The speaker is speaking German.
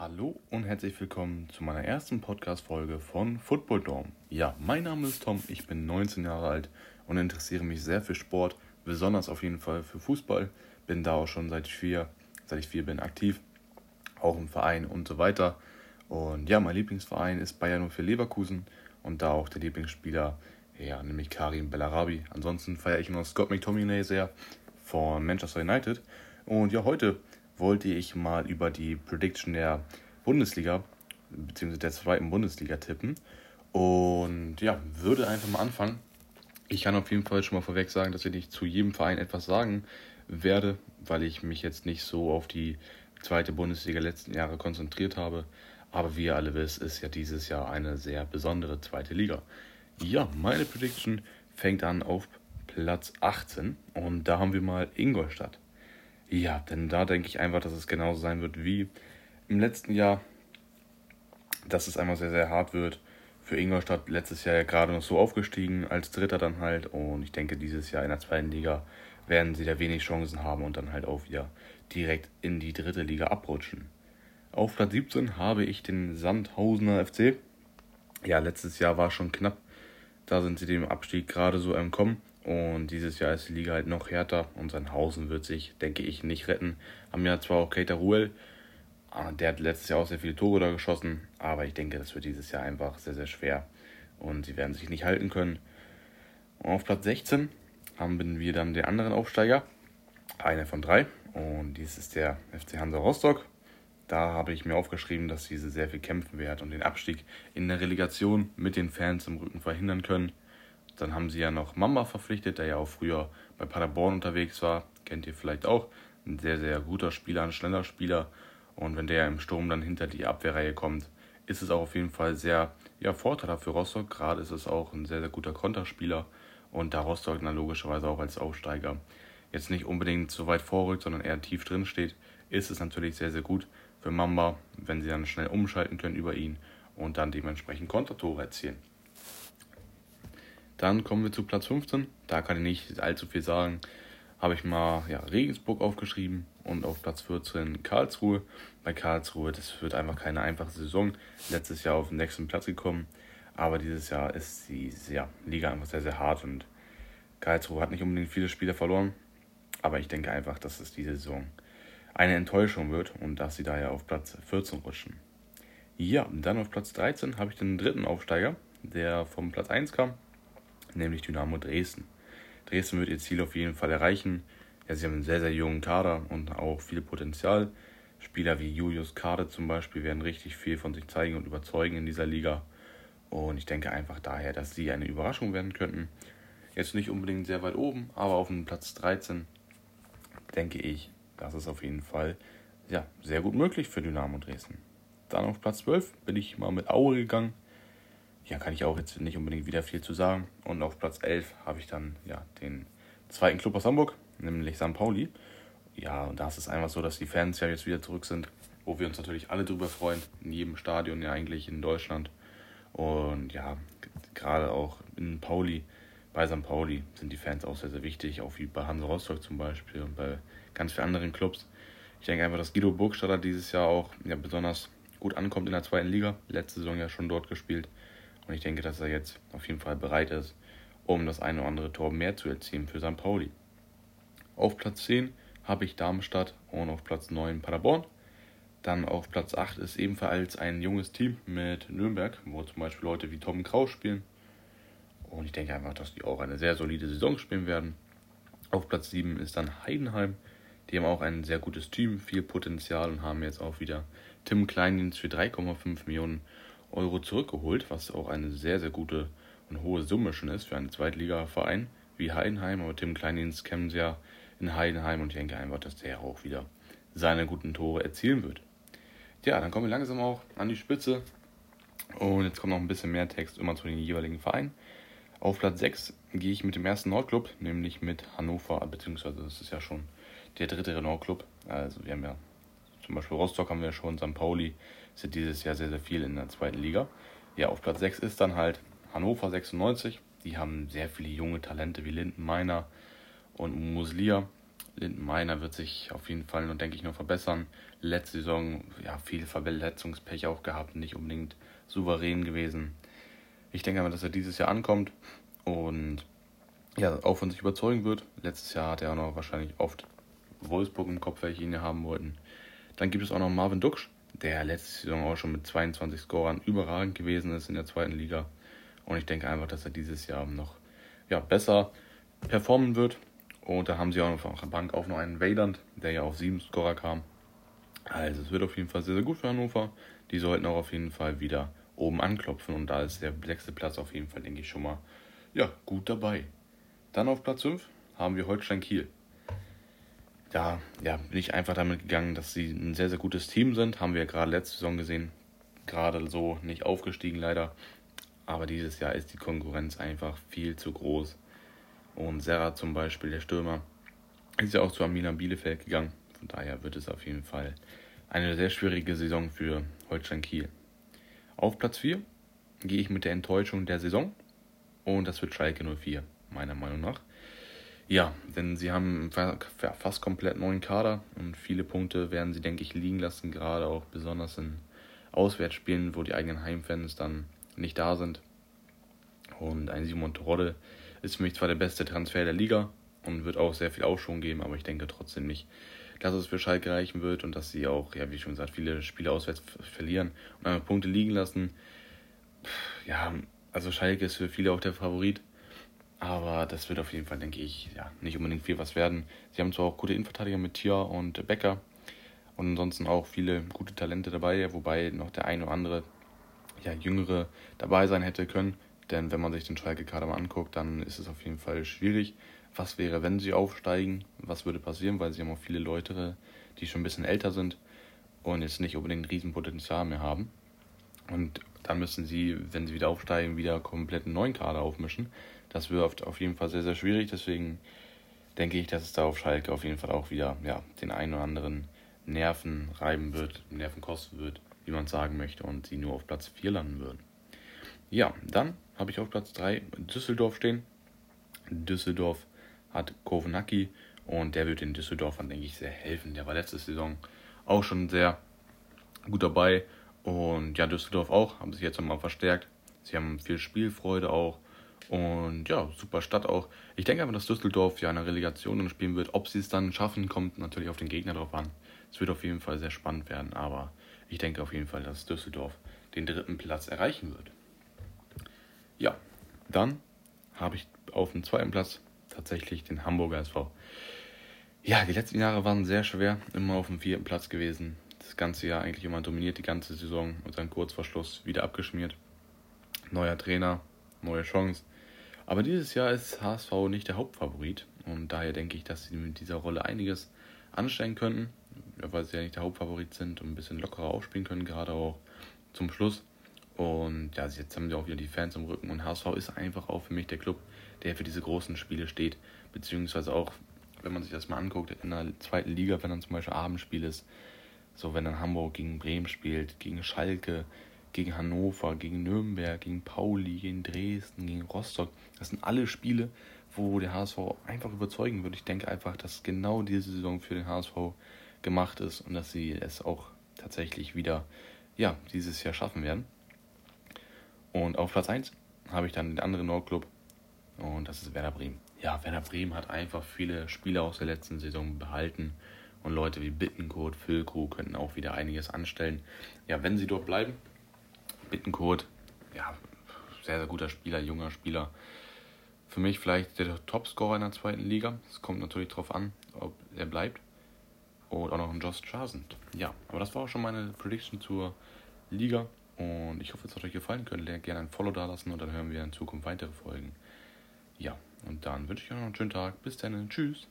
Hallo und herzlich willkommen zu meiner ersten Podcast-Folge von Football Dorm. Ja, mein Name ist Tom, ich bin 19 Jahre alt und interessiere mich sehr für Sport, besonders auf jeden Fall für Fußball. Bin da auch schon seit vier, seit ich vier bin aktiv, auch im Verein und so weiter. Und ja, mein Lieblingsverein ist Bayern für Leverkusen und da auch der Lieblingsspieler, ja, nämlich Karim Bellarabi. Ansonsten feiere ich noch Scott McTominay sehr von Manchester United. Und ja, heute wollte ich mal über die Prediction der Bundesliga bzw. der zweiten Bundesliga tippen. Und ja, würde einfach mal anfangen. Ich kann auf jeden Fall schon mal vorweg sagen, dass ich nicht zu jedem Verein etwas sagen werde, weil ich mich jetzt nicht so auf die zweite Bundesliga letzten Jahre konzentriert habe. Aber wie ihr alle wisst, ist ja dieses Jahr eine sehr besondere zweite Liga. Ja, meine Prediction fängt an auf Platz 18 und da haben wir mal Ingolstadt. Ja, denn da denke ich einfach, dass es genauso sein wird wie im letzten Jahr, dass es einmal sehr, sehr hart wird. Für Ingolstadt letztes Jahr ja gerade noch so aufgestiegen, als Dritter dann halt. Und ich denke, dieses Jahr in der zweiten Liga werden sie da wenig Chancen haben und dann halt auch wieder direkt in die dritte Liga abrutschen. Auf Platz 17 habe ich den Sandhausener FC. Ja, letztes Jahr war schon knapp. Da sind sie dem Abstieg gerade so entkommen. Und dieses Jahr ist die Liga halt noch härter und Sandhausen wird sich, denke ich, nicht retten. Haben ja zwar auch Keita Ruel, ah, der hat letztes Jahr auch sehr viele Tore da geschossen, aber ich denke, das wird dieses Jahr einfach sehr, sehr schwer und sie werden sich nicht halten können. Und auf Platz 16 haben wir dann den anderen Aufsteiger, einer von drei, und dies ist der FC Hansa Rostock. Da habe ich mir aufgeschrieben, dass diese sehr viel kämpfen werden und den Abstieg in der Relegation mit den Fans im Rücken verhindern können. Dann haben sie ja noch Mamba verpflichtet, der ja auch früher bei Paderborn unterwegs war. Kennt ihr vielleicht auch. Ein sehr, sehr guter Spieler, ein schneller Spieler. Und wenn der im Sturm dann hinter die Abwehrreihe kommt, ist es auch auf jeden Fall sehr ja, vorteilhaft für Rostock. Gerade ist es auch ein sehr, sehr guter Konterspieler. Und da Rostock dann logischerweise auch als Aufsteiger jetzt nicht unbedingt so weit vorrückt, sondern eher tief drin steht, ist es natürlich sehr, sehr gut für Mamba, wenn sie dann schnell umschalten können über ihn und dann dementsprechend Kontertore erzielen. Dann kommen wir zu Platz 15. Da kann ich nicht allzu viel sagen. Habe ich mal ja, Regensburg aufgeschrieben und auf Platz 14 Karlsruhe. Bei Karlsruhe, das wird einfach keine einfache Saison. Letztes Jahr auf den nächsten Platz gekommen. Aber dieses Jahr ist die ja, Liga einfach sehr, sehr hart und Karlsruhe hat nicht unbedingt viele Spieler verloren. Aber ich denke einfach, dass es diese Saison eine Enttäuschung wird und dass sie daher auf Platz 14 rutschen. Ja, dann auf Platz 13 habe ich den dritten Aufsteiger, der vom Platz 1 kam nämlich Dynamo Dresden. Dresden wird ihr Ziel auf jeden Fall erreichen. Ja, sie haben einen sehr, sehr jungen Kader und auch viel Potenzial. Spieler wie Julius Kade zum Beispiel werden richtig viel von sich zeigen und überzeugen in dieser Liga. Und ich denke einfach daher, dass sie eine Überraschung werden könnten. Jetzt nicht unbedingt sehr weit oben, aber auf dem Platz 13 denke ich, das ist auf jeden Fall ja, sehr gut möglich für Dynamo Dresden. Dann auf Platz 12 bin ich mal mit Aue gegangen ja, kann ich auch jetzt nicht unbedingt wieder viel zu sagen. Und auf Platz 11 habe ich dann ja, den zweiten Club aus Hamburg, nämlich St. Pauli. Ja, und da ist es einfach so, dass die Fans ja jetzt wieder zurück sind, wo wir uns natürlich alle drüber freuen, in jedem Stadion ja eigentlich in Deutschland. Und ja, gerade auch in Pauli, bei St. Pauli sind die Fans auch sehr, sehr wichtig, auch wie bei Hansa Rostock zum Beispiel und bei ganz vielen anderen Clubs. Ich denke einfach, dass Guido Burgstaller dieses Jahr auch ja, besonders gut ankommt in der zweiten Liga. Letzte Saison ja schon dort gespielt. Und ich denke, dass er jetzt auf jeden Fall bereit ist, um das eine oder andere Tor mehr zu erzielen für St. Pauli. Auf Platz 10 habe ich Darmstadt und auf Platz 9 Paderborn. Dann auf Platz 8 ist ebenfalls ein junges Team mit Nürnberg, wo zum Beispiel Leute wie Tom Kraus spielen. Und ich denke einfach, dass die auch eine sehr solide Saison spielen werden. Auf Platz 7 ist dann Heidenheim. Die haben auch ein sehr gutes Team, viel Potenzial und haben jetzt auch wieder Tim Kleindienst für 3,5 Millionen Euro zurückgeholt, was auch eine sehr, sehr gute und hohe Summe schon ist für einen Zweitligaverein wie Heidenheim. Aber Tim Kleindienst kennen sie ja in Heidenheim und ich denke einfach, dass der auch wieder seine guten Tore erzielen wird. Ja, dann kommen wir langsam auch an die Spitze. Und jetzt kommt noch ein bisschen mehr Text immer zu den jeweiligen Vereinen. Auf Platz 6 gehe ich mit dem ersten Nordclub, nämlich mit Hannover, beziehungsweise das ist ja schon der dritte Renault-Club. Also wir haben ja zum Beispiel Rostock haben wir schon, St. Pauli, sind dieses Jahr sehr, sehr viel in der zweiten Liga. Ja, auf Platz 6 ist dann halt Hannover 96. Die haben sehr viele junge Talente wie Linden Meiner und Muslia. Linden Meiner wird sich auf jeden Fall, denke ich, noch verbessern. Letzte Saison, ja, viel Verletzungspech auch gehabt, nicht unbedingt souverän gewesen. Ich denke aber, dass er dieses Jahr ankommt und ja, auch von sich überzeugen wird. Letztes Jahr hat er auch noch wahrscheinlich oft Wolfsburg im Kopf, welche ihn haben wollten. Dann gibt es auch noch Marvin Duksch, der letzte Saison auch schon mit 22 Scorern überragend gewesen ist in der zweiten Liga. Und ich denke einfach, dass er dieses Jahr noch ja, besser performen wird. Und da haben sie auch noch auf der Bank auch noch einen Wayland, der ja auf 7 Scorer kam. Also es wird auf jeden Fall sehr, sehr gut für Hannover. Die sollten auch auf jeden Fall wieder oben anklopfen. Und da ist der sechste Platz auf jeden Fall, denke ich, schon mal ja, gut dabei. Dann auf Platz 5 haben wir Holstein Kiel da ja, bin ich einfach damit gegangen, dass sie ein sehr, sehr gutes Team sind. Haben wir gerade letzte Saison gesehen. Gerade so nicht aufgestiegen leider. Aber dieses Jahr ist die Konkurrenz einfach viel zu groß. Und Serra zum Beispiel, der Stürmer, ist ja auch zu Amina Bielefeld gegangen. Von daher wird es auf jeden Fall eine sehr schwierige Saison für Holstein Kiel. Auf Platz 4 gehe ich mit der Enttäuschung der Saison. Und das wird Schalke 04, meiner Meinung nach. Ja, denn sie haben fast komplett neuen Kader und viele Punkte werden sie, denke ich, liegen lassen, gerade auch besonders in Auswärtsspielen, wo die eigenen Heimfans dann nicht da sind. Und ein Simon Terodde ist für mich zwar der beste Transfer der Liga und wird auch sehr viel Aufschwung geben, aber ich denke trotzdem nicht, dass es für Schalke reichen wird und dass sie auch, ja, wie schon gesagt, viele Spiele auswärts verlieren und einmal Punkte liegen lassen. Ja, also Schalke ist für viele auch der Favorit aber das wird auf jeden Fall, denke ich, ja, nicht unbedingt viel was werden. Sie haben zwar auch gute Innenverteidiger mit Tia und Becker und ansonsten auch viele gute Talente dabei, wobei noch der ein oder andere ja, Jüngere dabei sein hätte können. Denn wenn man sich den Schalke-Kader mal anguckt, dann ist es auf jeden Fall schwierig. Was wäre, wenn sie aufsteigen? Was würde passieren? Weil sie haben auch viele Leute, die schon ein bisschen älter sind und jetzt nicht unbedingt ein Riesenpotenzial mehr haben. Und dann müssen sie, wenn sie wieder aufsteigen, wieder komplett einen neuen Kader aufmischen. Das wird auf jeden Fall sehr, sehr schwierig. Deswegen denke ich, dass es da auf Schalke auf jeden Fall auch wieder ja, den einen oder anderen Nerven reiben wird, Nerven kosten wird, wie man sagen möchte, und sie nur auf Platz 4 landen würden. Ja, dann habe ich auf Platz 3 Düsseldorf stehen. Düsseldorf hat Kovenacki und der wird den Düsseldorfern, denke ich, sehr helfen. Der war letzte Saison auch schon sehr gut dabei und ja, Düsseldorf auch, haben sich jetzt nochmal verstärkt. Sie haben viel Spielfreude auch und ja, super Stadt auch. Ich denke aber, dass Düsseldorf ja eine Relegation spielen wird. Ob sie es dann schaffen, kommt natürlich auf den Gegner drauf an. Es wird auf jeden Fall sehr spannend werden, aber ich denke auf jeden Fall, dass Düsseldorf den dritten Platz erreichen wird. Ja, dann habe ich auf dem zweiten Platz tatsächlich den Hamburger SV. Ja, die letzten Jahre waren sehr schwer, immer auf dem vierten Platz gewesen. Das ganze Jahr eigentlich immer dominiert, die ganze Saison und dann kurz vor Schluss wieder abgeschmiert. Neuer Trainer, neue Chance. Aber dieses Jahr ist HSV nicht der Hauptfavorit und daher denke ich, dass sie mit dieser Rolle einiges anstellen könnten, weil sie ja nicht der Hauptfavorit sind und ein bisschen lockerer aufspielen können, gerade auch zum Schluss. Und ja, jetzt haben sie auch wieder die Fans im Rücken und HSV ist einfach auch für mich der Club, der für diese großen Spiele steht, beziehungsweise auch, wenn man sich das mal anguckt, in der zweiten Liga, wenn dann zum Beispiel Abendspiel ist, so wenn dann Hamburg gegen Bremen spielt, gegen Schalke, gegen Hannover, gegen Nürnberg, gegen Pauli, gegen Dresden, gegen Rostock. Das sind alle Spiele, wo der HSV einfach überzeugen wird. Ich denke einfach, dass genau diese Saison für den HSV gemacht ist und dass sie es auch tatsächlich wieder ja, dieses Jahr schaffen werden. Und auf Platz 1 habe ich dann den anderen Nordclub und das ist Werder Bremen. Ja, Werder Bremen hat einfach viele Spieler aus der letzten Saison behalten und Leute wie Bittenkurt, Füllkrug könnten auch wieder einiges anstellen. Ja, wenn sie dort bleiben, Bittenkurt, ja, sehr, sehr guter Spieler, junger Spieler. Für mich vielleicht der Topscorer in der zweiten Liga. Es kommt natürlich darauf an, ob er bleibt. Und auch noch ein Josh Charsend. Ja, aber das war auch schon meine Prediction zur Liga. Und ich hoffe, es hat euch gefallen. Könnt ihr gerne ein Follow da lassen und dann hören wir in Zukunft weitere Folgen. Ja, und dann wünsche ich euch noch einen schönen Tag. Bis dann. Tschüss.